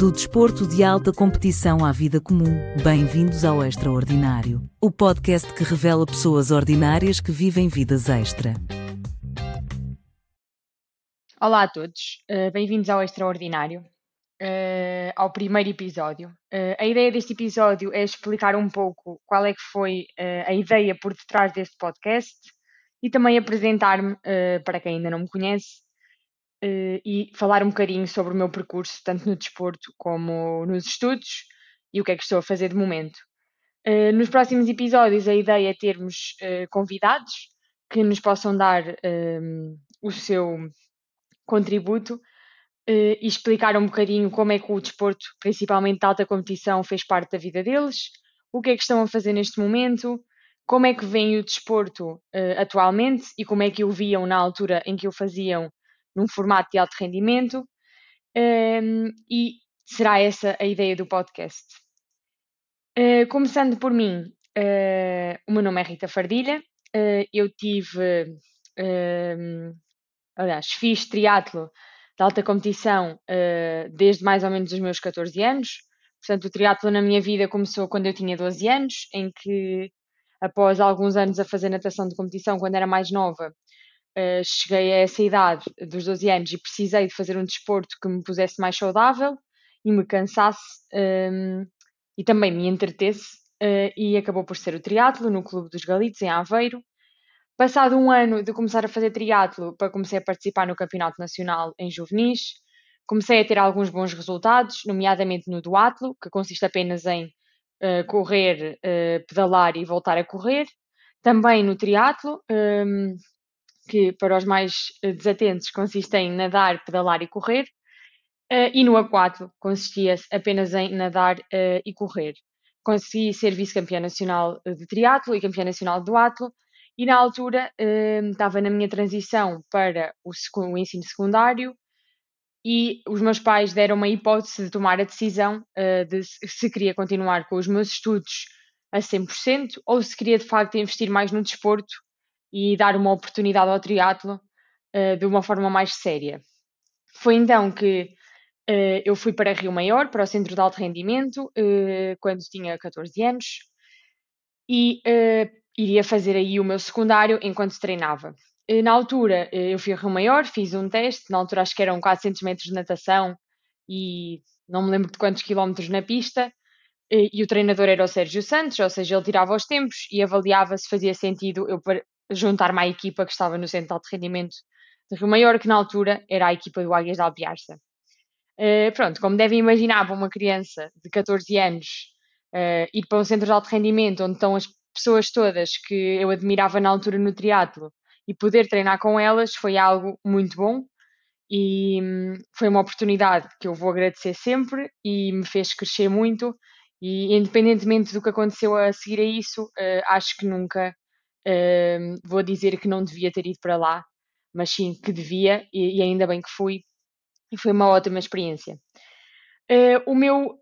Do desporto de alta competição à vida comum, bem-vindos ao Extraordinário, o podcast que revela pessoas ordinárias que vivem vidas extra. Olá a todos, uh, bem-vindos ao Extraordinário, uh, ao primeiro episódio. Uh, a ideia deste episódio é explicar um pouco qual é que foi a ideia por detrás deste podcast e também apresentar-me para quem ainda não me conhece uh, e falar um bocadinho sobre o meu percurso, tanto no desporto como nos estudos e o que é que estou a fazer de momento. Uh, nos próximos episódios, a ideia é termos uh, convidados que nos possam dar o seu contributo e explicar um bocadinho como é que o desporto, principalmente de alta competição, fez parte da vida deles, o que é que estão a fazer neste momento, como é que vem o desporto uh, atualmente e como é que o viam na altura em que o faziam num formato de alto rendimento, um, e será essa a ideia do podcast. Uh, começando por mim, uh, o meu nome é Rita Fardilha, uh, eu tive, aliás, fiz triatlo de alta competição desde mais ou menos os meus 14 anos, portanto o triatlo na minha vida começou quando eu tinha 12 anos, em que após alguns anos a fazer natação de competição quando era mais nova, Uh, cheguei a essa idade dos 12 anos e precisei de fazer um desporto que me pusesse mais saudável e me cansasse um, ehm, e também me entretesse uh, e acabou por ser o triatlo no Clube dos Galitos, em Aveiro. Passado um ano de começar a fazer triatlo, comecei a participar no Campeonato Nacional em juvenis, comecei a ter alguns bons resultados, nomeadamente no duatlo, que consiste apenas em uh, correr, pedalar e voltar a correr. Também no triatlo, um, ehm, que para os mais eh, desatentos consiste em nadar, pedalar e correr, uh, e no A4 consistia apenas em nadar uh, e correr. Consegui ser vice-campeã nacional de triatlo e campeã nacional de duatlo, e na altura uh, estava na minha transição para o, o, ensino secundário e os meus pais deram-me a hipótese de tomar a decisão de se queria continuar com os meus estudos a 100% ou se queria de facto investir mais no desporto e dar uma oportunidade ao triatlo uh, de uma forma mais séria. Foi então que uh, eu fui para Rio Maior, para o Centro de Alto Rendimento, uh, quando tinha 14 anos, e iria fazer aí o meu secundário enquanto treinava. Na altura, eu fui a Rio Maior, fiz um teste, na altura acho que eram 400 metros de natação e não me lembro de quantos quilómetros na pista, e o treinador era o Sérgio Santos, ou seja, ele tirava os tempos e avaliava se fazia sentido eu juntar-me à equipa que estava no centro de rendimento de Rio Maior, que na altura era a equipa do Águias de Albiarça. Uh, pronto, como devem imaginar, para uma criança de 14 anos uh, ir para um centro de alto rendimento onde estão as pessoas todas que eu admirava na altura no triatlo e poder treinar com elas foi algo muito bom e hum, foi uma oportunidade que eu vou agradecer sempre e me fez crescer muito e independentemente do que aconteceu a seguir a isso, uh, acho que nunca Uh, vou dizer que não devia ter ido para lá, mas sim que devia, e, e ainda bem que fui, e foi uma ótima experiência. Uh, o meu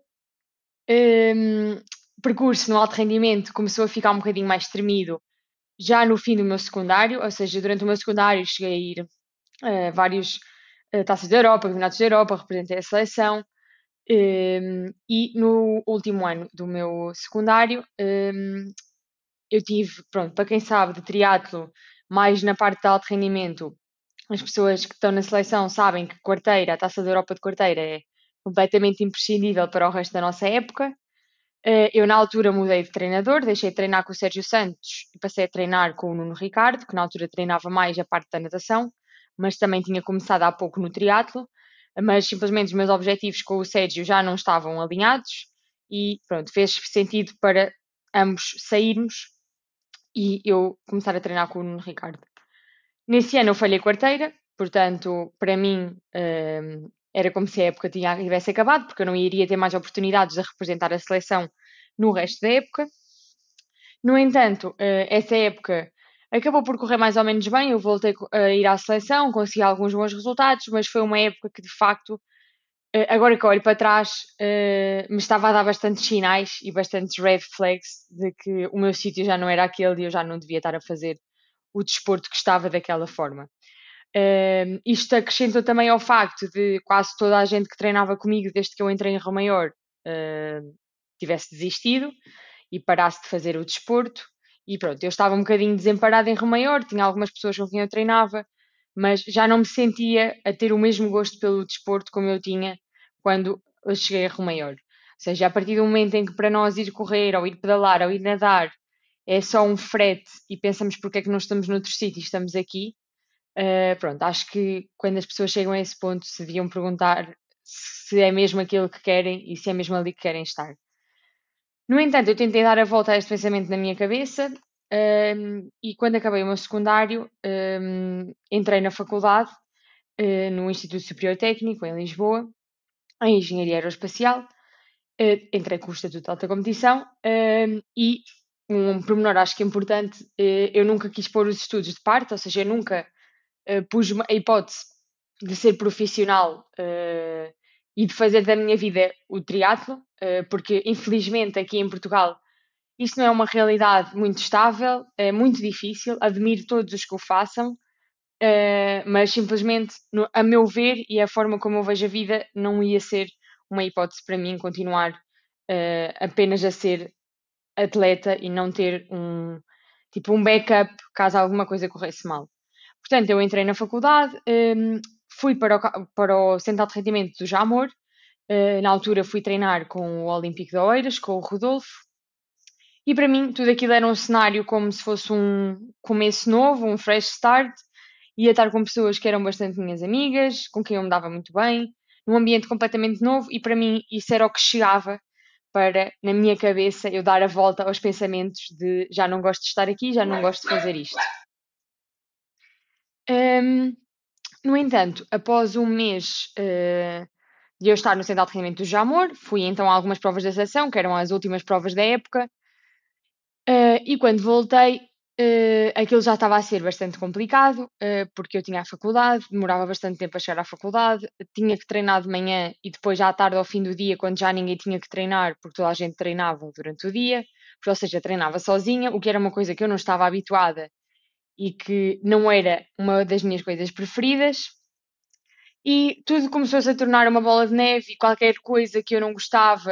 um, percurso no alto rendimento começou a ficar um bocadinho mais tremido já no fim do meu secundário, ou seja, durante o meu secundário cheguei a ir a uh, vários uh, taças da Europa, campeonatos da Europa, representei a seleção. Um, e no último ano do meu secundário um, eu tive, pronto, para quem sabe de triatlo, mais na parte de alto rendimento, as pessoas que estão na seleção sabem que quarteira, a taça da Europa de quarteira é completamente imprescindível para o resto da nossa época. Eh, eu, na altura, mudei de treinador, deixei de treinar com o Sérgio Santos e passei a treinar com o Nuno Ricardo, que na altura treinava mais a parte da natação, mas também tinha começado há pouco no triatlo. Mas simplesmente os meus objetivos com o Sérgio já não estavam alinhados e pronto, fez sentido para ambos sairmos e eu começar a treinar com o Nuno Ricardo. Nesse ano eu falhei quarteira, portanto, para mim um, era como se a época tinha, tivesse acabado, porque eu não iria ter mais oportunidades de representar a seleção no resto da época. No entanto, uh, essa época acabou por correr mais ou menos bem, eu voltei a ir à seleção, consegui alguns bons resultados, mas foi uma época que de facto agora que olho para trás, uh, me estava a dar bastantes sinais e bastantes red flags de que o meu sítio já não era aquele e eu já não devia estar a fazer o desporto que estava daquela forma. Uh, isto acrescentou também ao facto de quase toda a gente que treinava comigo desde que eu entrei em Rio Maior uh, tivesse desistido e parasse de fazer o desporto. E pronto, eu estava um bocadinho desemparada em Rio Maior, tinha algumas pessoas com quem eu treinava, mas já não me sentia a ter o mesmo gosto pelo desporto como eu tinha quando eu cheguei a Rio Maior. Ou seja, a partir do momento em que para nós ir correr, ou ir pedalar, ou ir nadar, é só um frete e pensamos porque é que não estamos noutro sítio e estamos aqui, uh, pronto, acho que quando as pessoas chegam a esse ponto se deviam perguntar se é mesmo aquilo que querem e se é mesmo ali que querem estar. No entanto, eu tentei dar a volta a este pensamento na minha cabeça um, e quando acabei o meu secundário, um, entrei na faculdade, uh, no Instituto Superior Técnico, em Lisboa, em Engenharia Aeroespacial. Uh, entrei com o Estatuto de Alta Competição um, e um pormenor acho que importante, uh, eu nunca quis pôr os estudos de parte, ou seja, eu nunca pus a hipótese de ser profissional e de fazer da minha vida o triatlo, porque infelizmente aqui em Portugal isto não é uma realidade muito estável, é muito difícil, admiro todos os que o façam, uh, mas simplesmente, a meu ver e a forma como eu vejo a vida, não ia ser uma hipótese para mim continuar uh, apenas a ser atleta e não ter um tipo um backup caso alguma coisa corresse mal. Portanto, eu entrei na faculdade, ehm, fui para o, para o Centro de Rendimento do Jamor, uh, na altura fui treinar com o Olímpico de Oeiras, com o Rodolfo, e para mim, tudo aquilo era um cenário como se fosse um começo novo, um fresh start. Ia estar com pessoas que eram bastante minhas amigas, com quem eu me dava muito bem, num ambiente completamente novo, e para mim isso era o que chegava para, na minha cabeça, eu dar a volta aos pensamentos de já não gosto de estar aqui, já não gosto de fazer isto. Um, no entanto, após um mês uh, de eu estar no Centro de Rendimento do Jamor, fui então a algumas provas da sessão, que eram as últimas provas da época, e quando voltei, uh, aquilo já estava a ser bastante complicado, uh, porque eu tinha a faculdade, demorava bastante tempo a chegar à faculdade, tinha que treinar de manhã e depois já à tarde, ao fim do dia, quando já ninguém tinha que treinar, porque toda a gente treinava durante o dia, ou seja, treinava sozinha, o que era uma coisa que eu não estava habituada e que não era uma das minhas coisas preferidas. E tudo começou-se a tornar uma bola de neve e qualquer coisa que eu não gostava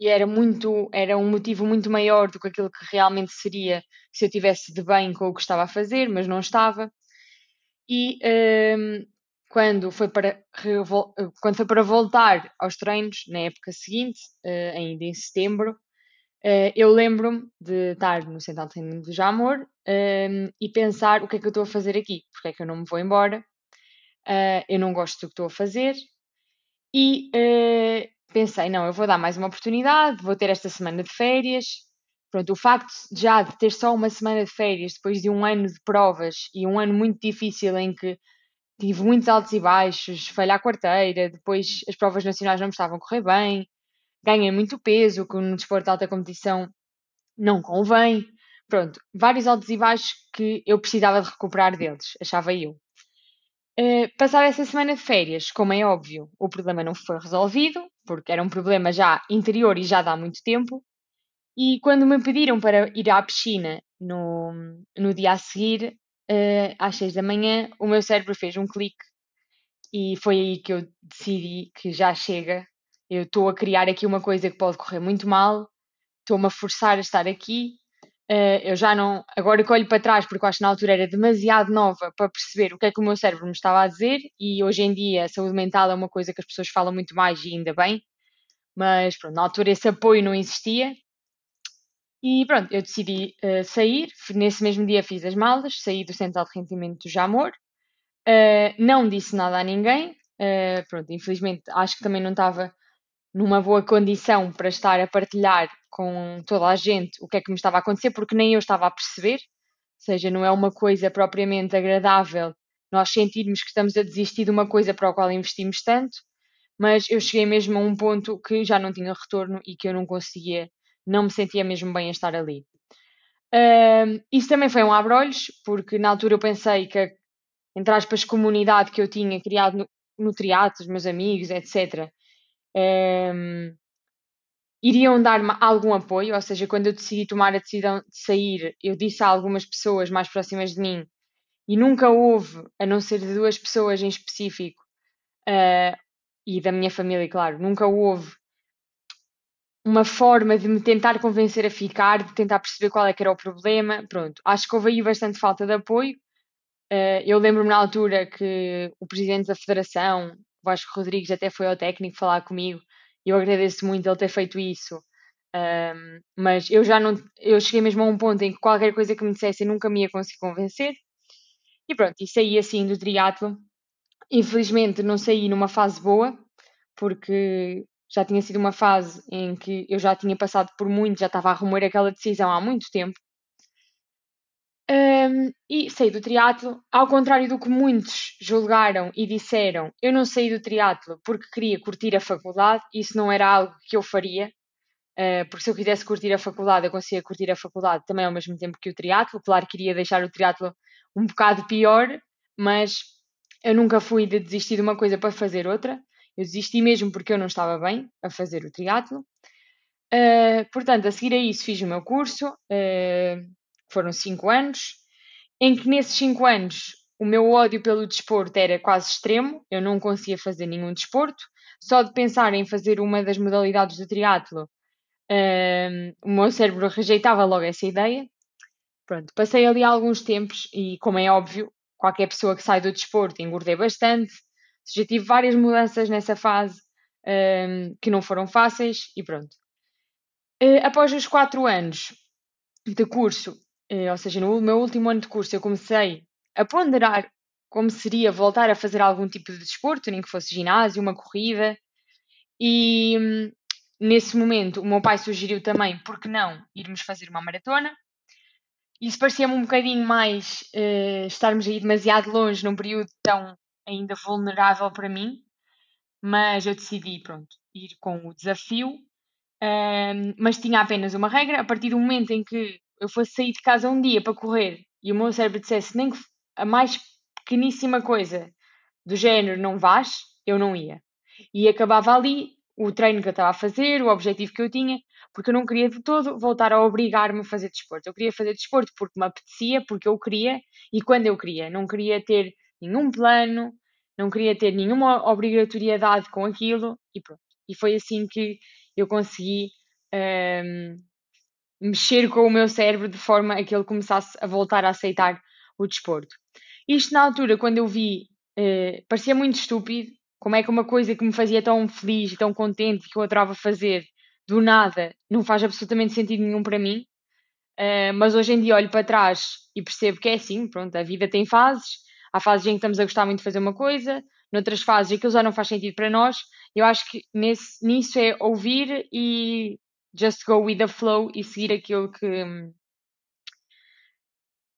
e era muito, era um motivo muito maior do que aquilo que realmente seria se eu tivesse de bem com o que estava a fazer, mas não estava. E um, quando, foi para, quando foi para voltar aos treinos, na época seguinte, uh, ainda em setembro, uh, eu lembro-me de estar no Central de Treinamento do Jamor um, e pensar o que é que eu estou a fazer aqui, porque é que eu não me vou embora, uh, eu não gosto do que estou a fazer, e pensei, não, eu vou dar mais uma oportunidade, vou ter esta semana de férias. Pronto, o facto já de ter só uma semana de férias depois de um ano de provas e um ano muito difícil em que tive muitos altos e baixos, falhar a quarteira, depois as provas nacionais não me estavam a correr bem, ganhei muito peso, que no desporto de alta competição não convém. Pronto, vários altos e baixos que eu precisava de recuperar deles, achava eu. Uh, passada essa semana de férias, como é óbvio, o problema não foi resolvido, porque era um problema já interior e já dá muito tempo. E quando me pediram para ir à piscina no, no dia a seguir, uh, às seis da manhã, o meu cérebro fez um clique e foi aí que eu decidi que já chega. Eu estou a criar aqui uma coisa que pode correr muito mal, estou-me a forçar a estar aqui Uh, eu já não. Agora que olho para trás, porque eu acho que na altura era demasiado nova para perceber o que é que o meu cérebro me estava a dizer, e hoje em dia a saúde mental é uma coisa que as pessoas falam muito mais e ainda bem, mas pronto, na altura esse apoio não existia. E pronto, eu decidi uh, sair. Nesse mesmo dia fiz as malas, saí do Centro de Rendimento do Jamor. Uh, não disse nada a ninguém. pronto, infelizmente acho que também não estava numa boa condição para estar a partilhar com toda a gente o que é que me estava a acontecer, porque nem eu estava a perceber, ou seja, não é uma coisa propriamente agradável nós sentirmos que estamos a desistir de uma coisa para a qual investimos tanto, mas eu cheguei mesmo a um ponto que já não tinha retorno e que eu não conseguia, não me sentia mesmo bem a estar ali. Uh, isso também foi um abrolhos, porque na altura eu pensei que entre aspas, comunidade que eu tinha criado no, no os meus amigos, etc., um, iriam dar-me algum apoio, ou seja, quando eu decidi tomar a decisão de sair, eu disse a algumas pessoas mais próximas de mim e nunca houve, a não ser de duas pessoas em específico, uh, e da minha família, claro, nunca houve uma forma de me tentar convencer a ficar, de tentar perceber qual é que era o problema. Pronto, acho que houve aí bastante falta de apoio. Uh, eu lembro-me na altura que o presidente da federação, Vasco Rodrigues, até foi ao técnico falar comigo. Eu agradeço muito ele ter feito isso. Um, mas eu já não. Eu cheguei mesmo a um ponto em que qualquer coisa que me dissessem nunca me ia conseguir convencer. E pronto, e saí assim do triatlo. Infelizmente não saí numa fase boa, porque já tinha sido uma fase em que eu já tinha passado por muito, já estava a remoer aquela decisão há muito tempo. Um, e saí do triatlo, ao contrário do que muitos julgaram e disseram, eu não saí do triatlo porque queria curtir a faculdade, isso não era algo que eu faria, uh, porque se eu quisesse curtir a faculdade, eu conseguia curtir a faculdade também ao mesmo tempo que o triatlo. Claro que queria deixar o triatlo um bocado pior, mas eu nunca fui de desistir de uma coisa para fazer outra. Eu desisti mesmo porque eu não estava bem a fazer o triatlo. Uh, portanto, a seguir a isso fiz o meu curso, uh, foram cinco anos, em que nesses cinco anos o meu ódio pelo desporto era quase extremo, eu não conseguia fazer nenhum desporto, só de pensar em fazer uma das modalidades do triatlo, uh, o meu cérebro rejeitava logo essa ideia. Pronto, passei ali alguns tempos e, como é óbvio, qualquer pessoa que sai do desporto engordei bastante, já tive várias mudanças nessa fase um, que não foram fáceis e pronto. Uh, após os quatro anos de curso, ou seja, no meu último ano de curso, eu comecei a ponderar como seria voltar a fazer algum tipo de desporto, nem que fosse ginásio, uma corrida. E um, nesse momento o meu pai sugeriu também, por que não, irmos fazer uma maratona. Isso parecia-me um bocadinho mais uh, estarmos aí demasiado longe num período tão ainda vulnerável para mim, mas eu decidi, pronto, ir com o desafio, um, mas tinha apenas uma regra, a partir do momento em que eu fosse sair de casa um dia para correr e o meu cérebro dissesse nem a mais pequeníssima coisa do género não vais, eu não ia. E acabava ali o treino que eu estava a fazer, o objetivo que eu tinha, porque eu não queria de todo voltar a obrigar-me a fazer desporto. Eu queria fazer desporto porque me apetecia, porque eu queria e quando eu queria. Não queria ter nenhum plano, não queria ter nenhuma obrigatoriedade com aquilo e pronto. E foi assim que eu consegui um, mexer com o meu cérebro de forma a que ele começasse a voltar a aceitar o desporto. Isto na altura, quando eu vi, uh, parecia muito estúpido. Como é que uma coisa que me fazia tão feliz tão contente que eu adorava fazer, do nada, não faz absolutamente sentido nenhum para mim. Uh, mas hoje em dia olho para trás e percebo que é assim, pronto, a vida tem fases Há fases em que estamos a gostar muito de fazer uma coisa, noutras fases aquilo já não faz sentido para nós. Eu acho que nesse, nisso é ouvir e just go with the flow e seguir aquilo que,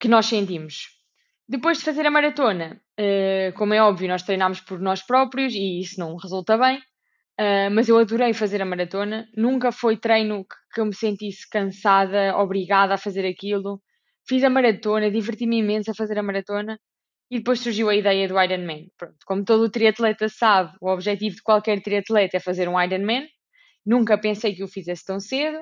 que nós sentimos. Depois de fazer a maratona, uh, como é óbvio, nós treinámos por nós próprios e isso não resulta bem, uh, mas eu adorei fazer a maratona. Nunca foi treino que, que eu me sentisse cansada, obrigada a fazer aquilo. Fiz a maratona, diverti-me imenso a fazer a maratona e depois surgiu a ideia do Ironman. Pronto, como todo triatleta sabe, o objetivo de qualquer triatleta é fazer um Ironman. Nunca pensei que o fizesse tão cedo,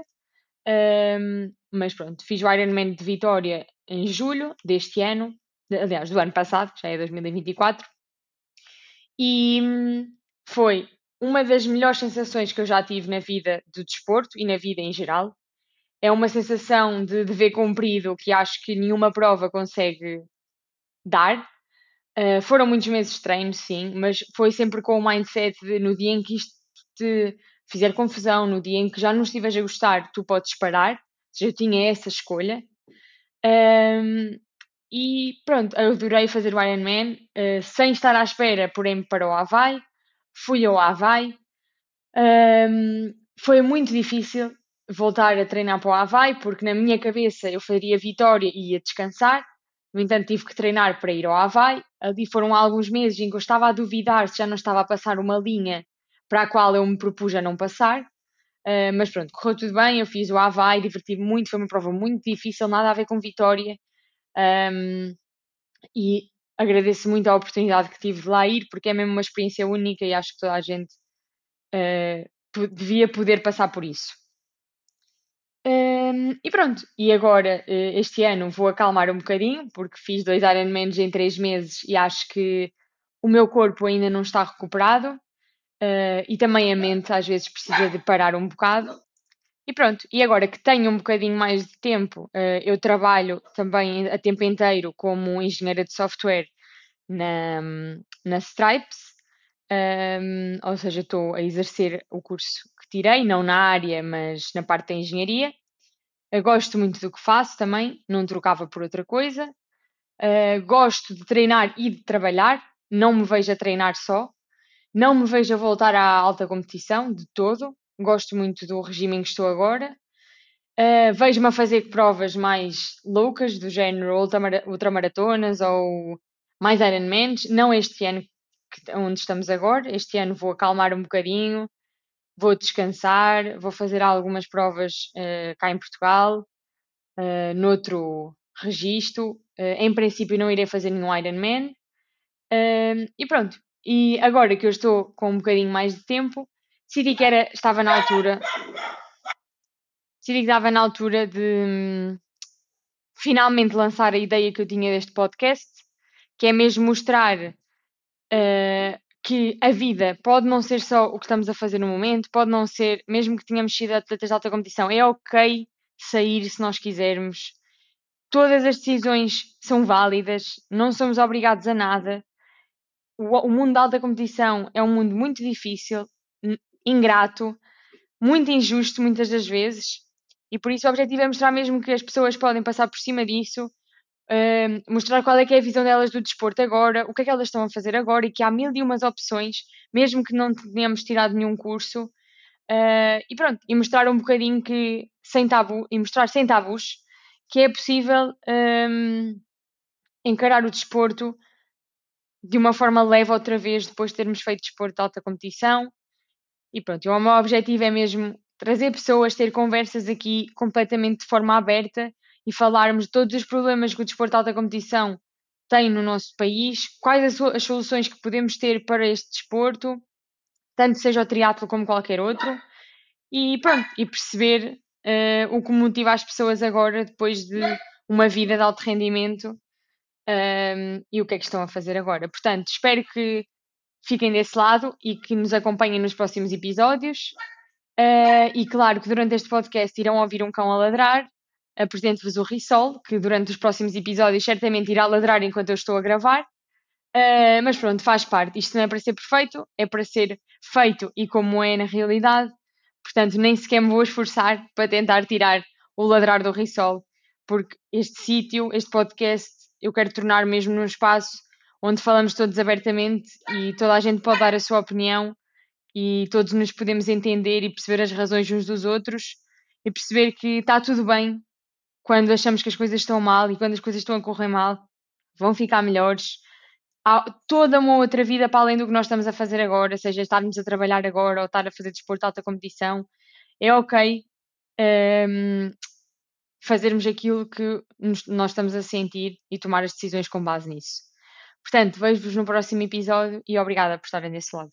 um, mas pronto, fiz o Ironman de Vitória em julho deste ano, aliás, do ano passado, já é 2024, e hum, foi uma das melhores sensações que eu já tive na vida do desporto e na vida em geral. É uma sensação de dever cumprido que acho que nenhuma prova consegue dar. Uh, foram muitos meses de treino, sim, mas foi sempre com o mindset de no dia em que isto te fizer confusão, no dia em que já não estiveres a gostar, tu podes parar. Seja, eu tinha essa escolha. Um, e pronto, eu adorei fazer o Ironman, uh, sem estar à espera, porém para o Havaí. Fui ao Havaí. Um, foi muito difícil voltar a treinar para o Havaí, porque na minha cabeça eu faria vitória e ia descansar. No entanto, tive que treinar para ir ao Havaí. Ali foram alguns meses em que eu estava a duvidar se já não estava a passar uma linha para a qual eu me propus a não passar. Uh, mas pronto, correu tudo bem. Eu fiz o Havaí, diverti-me muito. Foi uma prova muito difícil, nada a ver com vitória. Um, e agradeço muito a oportunidade que tive de lá ir, porque é mesmo uma experiência única e acho que toda a gente uh, devia poder passar por isso. Um, e pronto, e agora eh, este ano vou acalmar um bocadinho, porque fiz dois Ironmans em três meses e acho que o meu corpo ainda não está recuperado uh, e também a mente às vezes precisa de parar um bocado. E pronto, e agora que tenho um bocadinho mais de tempo, uh, eu trabalho também a tempo inteiro como engenheira de software na, na Stripes, um, ou seja, estou a exercer o curso que tirei, não na área, mas na parte da engenharia. Eu gosto muito do que faço também, não trocava por outra coisa. Uh, gosto de treinar e de trabalhar, não me vejo a treinar só, não me vejo a voltar à alta competição de todo. Gosto muito do regime em que estou agora. Uh, Vejo-me a fazer provas mais loucas, do género ultramaratonas ou mais Ironmans. Não este ano onde estamos agora. Este ano vou acalmar um bocadinho, vou descansar, vou fazer algumas provas uh, cá em Portugal, uh, noutro registro. Uh, em princípio, não irei fazer nenhum Ironman. Uh, e pronto. E agora que eu estou com um bocadinho mais de tempo, decidi que era, estava na altura. Decidi que estava na altura de hum, finalmente lançar a ideia que eu tinha deste podcast, que é mesmo mostrar uh, que a vida pode não ser só o que estamos a fazer no momento, pode não ser, mesmo que tenhamos sido atletas de alta competição, é ok sair se nós quisermos. Todas as decisões são válidas, não somos obrigados a nada. O, mundo da alta competição é um mundo muito difícil, ingrato, muito injusto muitas das vezes, e por isso o objetivo é mostrar mesmo que as pessoas podem passar por cima disso Uh, mostrar qual é que é a visão delas do desporto agora, o que é que elas estão a fazer agora e que há mil e umas opções, mesmo que não tenhamos tirado nenhum curso. Uh, e pronto, e mostrar um bocadinho que sem tabu, e mostrar sem tabus que é possível um, encarar o desporto de uma forma leve outra vez depois de termos feito desporto de alta competição. E pronto, o meu objetivo é mesmo trazer pessoas, ter conversas aqui completamente de forma aberta e falarmos de todos os problemas que o desporto de alta competição tem no nosso país, quais as, soluções que podemos ter para este desporto, tanto seja o triatlo como qualquer outro, e pronto, e perceber uh, o que motiva as pessoas agora, depois de uma vida de alto rendimento, um, e o que é que estão a fazer agora. Portanto, espero que fiquem desse lado e que nos acompanhem nos próximos episódios. Uh, e claro que durante este podcast irão ouvir um cão a ladrar, apresento-vos o Rissol, que durante os próximos episódios certamente irá ladrar enquanto eu estou a gravar. Uh, mas pronto, faz parte. Isto não é para ser perfeito, é para ser feito e como é na realidade. Portanto, nem sequer me vou esforçar para tentar tirar o ladrar do Rissol, porque este sítio, este podcast, eu quero tornar mesmo num espaço onde falamos todos abertamente e toda a gente pode dar a sua opinião e todos nos podemos entender e perceber as razões uns dos outros e perceber que está tudo bem quando achamos que as coisas estão mal e quando as coisas estão a correr mal, vão ficar melhores. Há toda uma outra vida para além do que nós estamos a fazer agora, seja estarmos a trabalhar agora ou estar a fazer desporto de alta competição. É ok um, ehm, fazermos aquilo que nós estamos a sentir e tomar as decisões com base nisso. Portanto, vejo-vos no próximo episódio e obrigada por estarem desse lado.